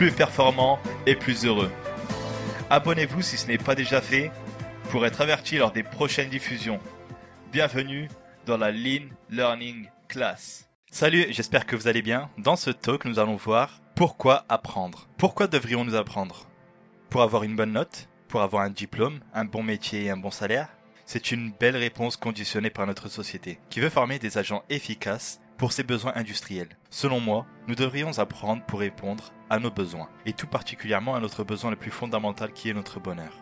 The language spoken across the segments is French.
plus performant et plus heureux. Abonnez-vous si ce n'est pas déjà fait pour être averti lors des prochaines diffusions. Bienvenue dans la Lean Learning Class. Salut, j'espère que vous allez bien. Dans ce talk, nous allons voir pourquoi apprendre. Pourquoi devrions-nous apprendre? Pour avoir une bonne note Pour avoir un diplôme, un bon métier et un bon salaire? C'est une belle réponse conditionnée par notre société, qui veut former des agents efficaces pour ses besoins industriels. Selon moi, nous devrions apprendre pour répondre à nos besoins, et tout particulièrement à notre besoin le plus fondamental qui est notre bonheur.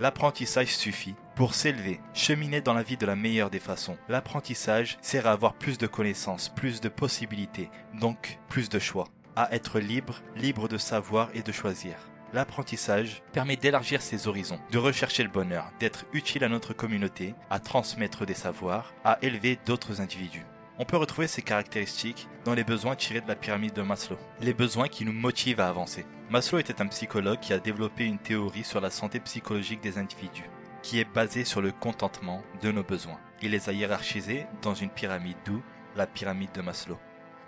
L'apprentissage suffit pour s'élever, cheminer dans la vie de la meilleure des façons. L'apprentissage sert à avoir plus de connaissances, plus de possibilités, donc plus de choix. À être libre, libre de savoir et de choisir. L'apprentissage permet d'élargir ses horizons, de rechercher le bonheur, d'être utile à notre communauté, à transmettre des savoirs, à élever d'autres individus. On peut retrouver ces caractéristiques dans les besoins tirés de la pyramide de Maslow, les besoins qui nous motivent à avancer. Maslow était un psychologue qui a développé une théorie sur la santé psychologique des individus, qui est basée sur le contentement de nos besoins. Il les a hiérarchisés dans une pyramide, d'où la pyramide de Maslow.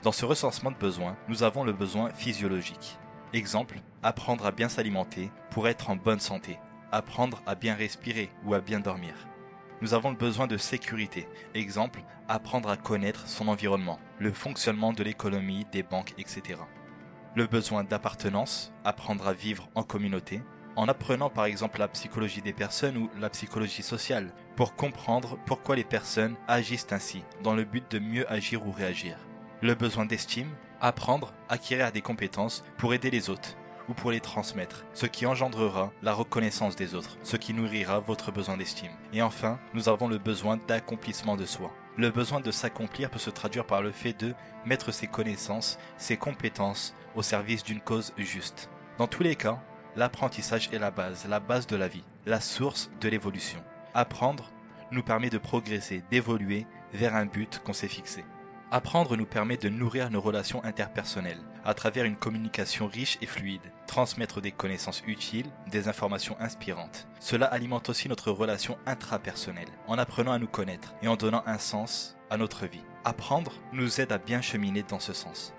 Dans ce recensement de besoins, nous avons le besoin physiologique. Exemple, apprendre à bien s'alimenter pour être en bonne santé, apprendre à bien respirer ou à bien dormir nous avons le besoin de sécurité. Exemple, apprendre à connaître son environnement, le fonctionnement de l'économie, des banques, etc. Le besoin d'appartenance, apprendre à vivre en communauté, en apprenant par exemple la psychologie des personnes ou la psychologie sociale, pour comprendre pourquoi les personnes agissent ainsi, dans le but de mieux agir ou réagir. Le besoin d'estime, apprendre, acquérir des compétences pour aider les autres, ou pour les transmettre, ce qui engendrera la reconnaissance des autres, ce qui nourrira votre besoin d'estime. Et enfin, nous avons le besoin d'accomplissement de soi. Le besoin de s'accomplir peut se traduire par le fait de mettre ses connaissances, ses compétences au service d'une cause juste. Dans tous les cas, l'apprentissage est la base, la base de la vie, la source de l'évolution. Apprendre nous permet de progresser, d'évoluer vers un but qu'on s'est fixé. Apprendre nous permet de nourrir nos relations interpersonnelles à travers une communication riche et fluide, transmettre des connaissances utiles, des informations inspirantes. Cela alimente aussi notre relation intrapersonnelle, en apprenant à nous connaître et en donnant un sens à notre vie. Apprendre nous aide à bien cheminer dans ce sens.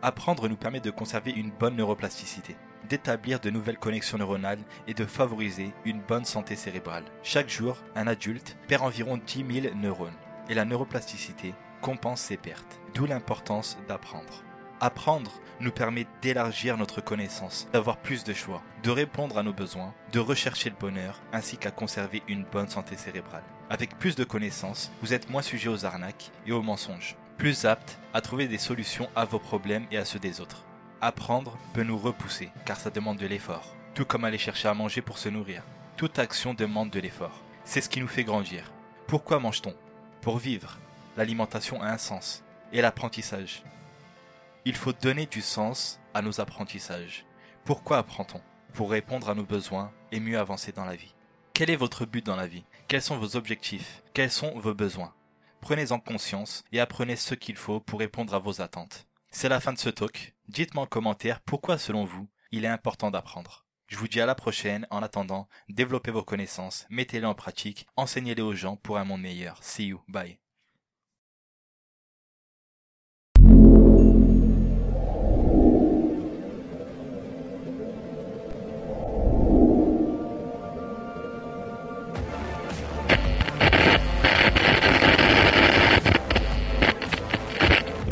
Apprendre nous permet de conserver une bonne neuroplasticité, d'établir de nouvelles connexions neuronales et de favoriser une bonne santé cérébrale. Chaque jour, un adulte perd environ 10 000 neurones et la neuroplasticité compense ses pertes, d'où l'importance d'apprendre. Apprendre nous permet d'élargir notre connaissance, d'avoir plus de choix, de répondre à nos besoins, de rechercher le bonheur, ainsi qu'à conserver une bonne santé cérébrale. Avec plus de connaissances, vous êtes moins sujet aux arnaques et aux mensonges, plus apte à trouver des solutions à vos problèmes et à ceux des autres. Apprendre peut nous repousser, car ça demande de l'effort, tout comme aller chercher à manger pour se nourrir. Toute action demande de l'effort. C'est ce qui nous fait grandir. Pourquoi mange-t-on? Pour vivre, l'alimentation a un sens, et l'apprentissage. Il faut donner du sens à nos apprentissages. Pourquoi apprend-on? Pour répondre à nos besoins et mieux avancer dans la vie. Quel est votre but dans la vie? Quels sont vos objectifs? Quels sont vos besoins? Prenez-en conscience et apprenez ce qu'il faut pour répondre à vos attentes. C'est la fin de ce talk. Dites-moi en commentaire pourquoi selon vous il est important d'apprendre. Je vous dis à la prochaine. En attendant, développez vos connaissances, mettez-les en pratique, enseignez-les aux gens pour un monde meilleur. See you. Bye.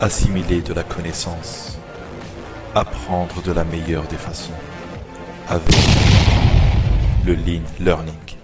Assimiler de la connaissance, apprendre de la meilleure des façons, avec le Lean Learning.